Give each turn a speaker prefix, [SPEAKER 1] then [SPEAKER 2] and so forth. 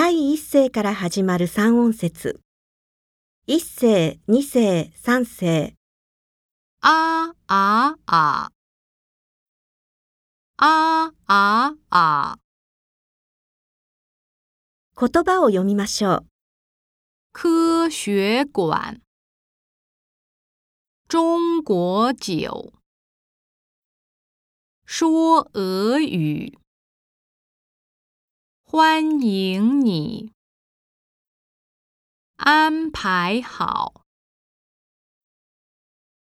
[SPEAKER 1] 第一声から始まる三音節。一声、二声、三声。
[SPEAKER 2] ああああああ
[SPEAKER 1] 言葉を読みましょう。
[SPEAKER 2] 科学馆，中国酒，说俄语，欢迎你，安排好。